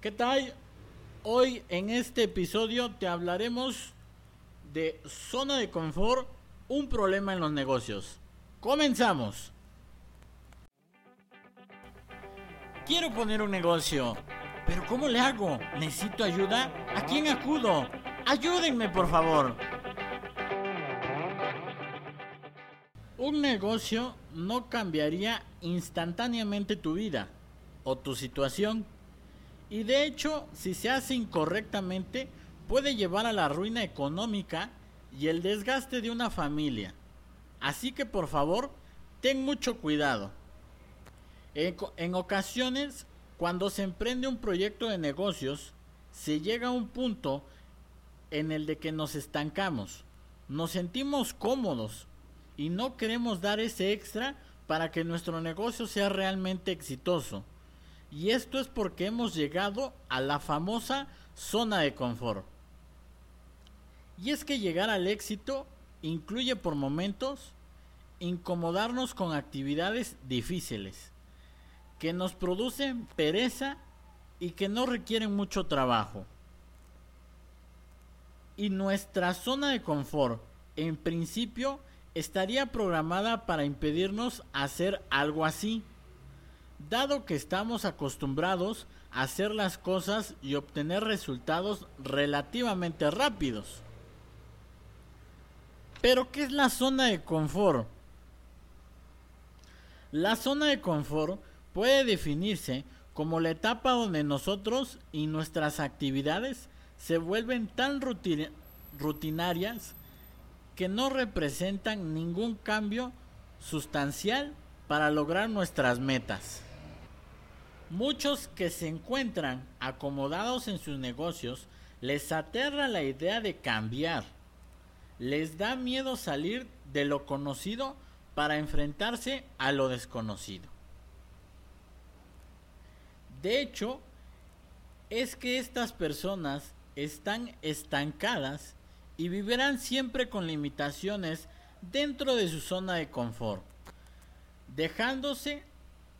¿Qué tal? Hoy en este episodio te hablaremos de zona de confort, un problema en los negocios. Comenzamos. Quiero poner un negocio, pero ¿cómo le hago? ¿Necesito ayuda? ¿A quién acudo? Ayúdenme, por favor. Un negocio no cambiaría instantáneamente tu vida o tu situación y de hecho, si se hace incorrectamente, puede llevar a la ruina económica y el desgaste de una familia. Así que por favor, ten mucho cuidado. En, ocasiones, cuando se emprende un proyecto de negocios, se llega a un punto en el de que nos estancamos, nos sentimos cómodos y no queremos dar ese extra para que nuestro negocio sea realmente exitoso. Y esto es porque hemos llegado a la famosa zona de confort. Y es que llegar al éxito incluye por momentos incomodarnos con actividades difíciles, que nos producen pereza y que no requieren mucho trabajo. Y nuestra zona de confort, en principio, estaría programada para impedirnos hacer algo así dado que estamos acostumbrados a hacer las cosas y obtener resultados relativamente rápidos. Pero, ¿qué es la zona de confort? La zona de confort puede definirse como la etapa donde nosotros y nuestras actividades se vuelven tan rutinarias que no representan ningún cambio sustancial para lograr nuestras metas. Muchos que se encuentran acomodados en sus negocios les aterra la idea de cambiar. Les da miedo salir de lo conocido para enfrentarse a lo desconocido. De hecho, es que estas personas están estancadas y vivirán siempre con limitaciones dentro de su zona de confort, dejándose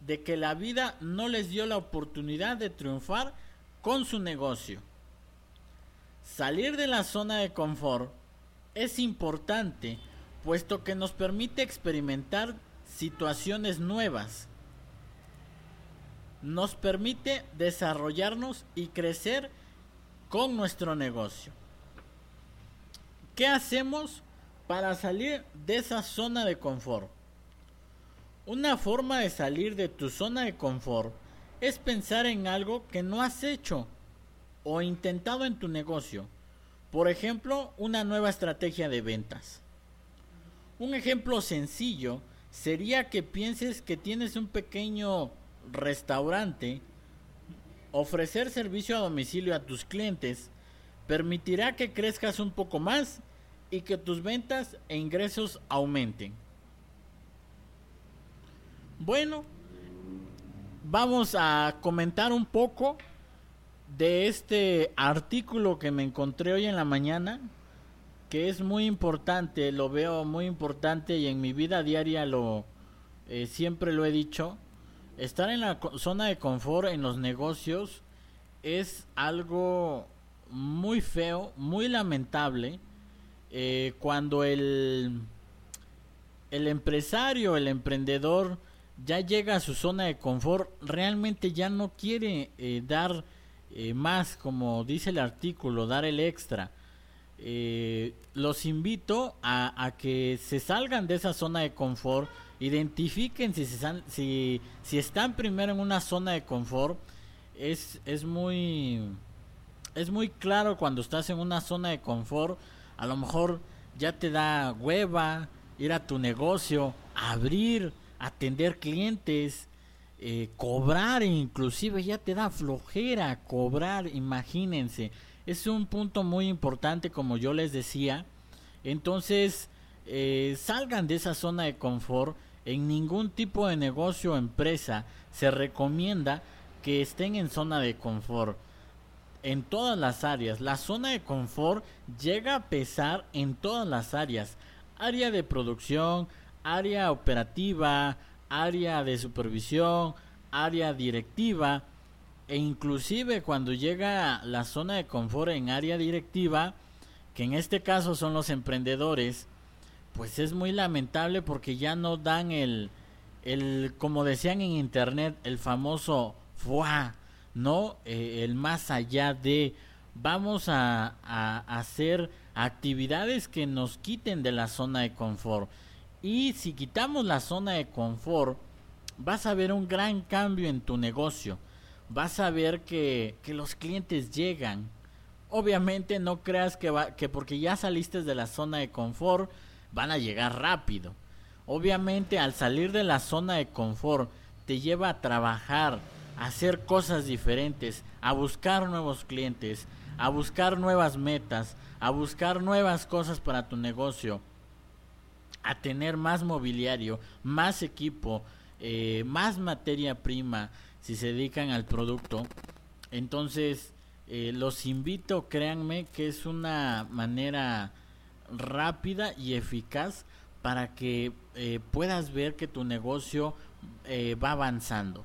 de que la vida no les dio la oportunidad de triunfar con su negocio. Salir de la zona de confort es importante puesto que nos permite experimentar situaciones nuevas. Nos permite desarrollarnos y crecer con nuestro negocio. ¿Qué hacemos para salir de esa zona de confort? Una forma de salir de tu zona de confort es pensar en algo que no has hecho o intentado en tu negocio. Por ejemplo, una nueva estrategia de ventas. Un ejemplo sencillo sería que pienses que tienes un pequeño restaurante. Ofrecer servicio a domicilio a tus clientes permitirá que crezcas un poco más y que tus ventas e ingresos aumenten. Bueno, vamos a comentar un poco de este artículo que me encontré hoy en la mañana, que es muy importante, lo veo muy importante y en mi vida diaria lo eh, siempre lo he dicho. Estar en la zona de confort en los negocios es algo muy feo, muy lamentable. Eh, cuando el, el empresario, el emprendedor, ya llega a su zona de confort, realmente ya no quiere eh, dar eh, más, como dice el artículo, dar el extra. Eh, los invito a, que se salgan de esa zona de confort, identifiquen si, se, si, si están primero en una zona de confort. Es, es muy es muy claro cuando estás en una zona de confort, a lo mejor ya te da hueva ir a tu negocio, abrir atender clientes, eh, cobrar inclusive ya te da flojera cobrar, imagínense. Es un punto muy importante como yo les decía. Entonces, eh, salgan de esa zona de confort. En ningún tipo de negocio o empresa se recomienda que estén en zona de confort. En todas las áreas. La zona de confort llega a pesar en todas las áreas. Área de producción, área operativa, área de supervisión, área directiva, e inclusive cuando llega la zona de confort en área directiva, que en este caso son los emprendedores, pues es muy lamentable porque ya no dan el, el como decían en internet, el famoso fuá, ¿no? Eh, el más allá de vamos a, a, hacer actividades que nos quiten de la zona de confort. Y si quitamos la zona de confort, vas a ver un gran cambio en tu negocio. Vas a ver que, que los clientes llegan. Obviamente no creas que, va, que porque ya saliste de la zona de confort van a llegar rápido. Obviamente al salir de la zona de confort te lleva a trabajar, a hacer cosas diferentes, a buscar nuevos clientes, a buscar nuevas metas, a buscar nuevas cosas para tu negocio, a tener más mobiliario, más equipo, eh, más materia prima si se dedican al producto. Entonces, eh, los invito, créanme, que es una manera rápida y eficaz para que eh, puedas ver que tu negocio va avanzando.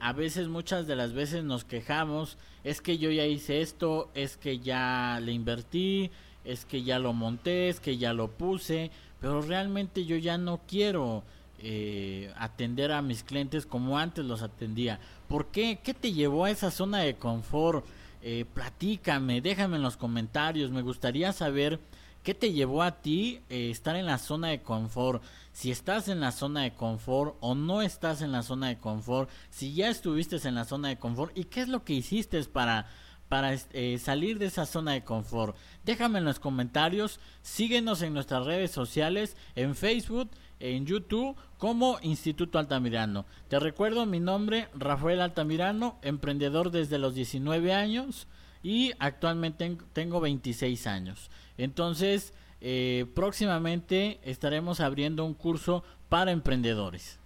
a veces, muchas de las veces nos quejamos, es que yo ya hice esto, es que ya le invertí, es que ya lo monté, es que ya lo puse, pero realmente yo ya no quiero eh, atender a mis clientes como antes los atendía. ¿Por qué? ¿Qué te llevó a esa zona de confort? Eh, platícame, déjame en los comentarios. Me gustaría saber qué te llevó a ti eh, estar en la zona de confort. Si estás en la zona de confort o no estás en la zona de confort. Si ya estuviste en la zona de confort y qué es lo que hiciste para para eh, salir de esa zona de confort. Déjame en los comentarios, síguenos en nuestras redes sociales, en Facebook, en YouTube como Instituto Altamirano. Te recuerdo mi nombre, Rafael Altamirano, emprendedor desde los 19 años y actualmente tengo 26 años. Entonces, eh, próximamente estaremos abriendo un curso para emprendedores.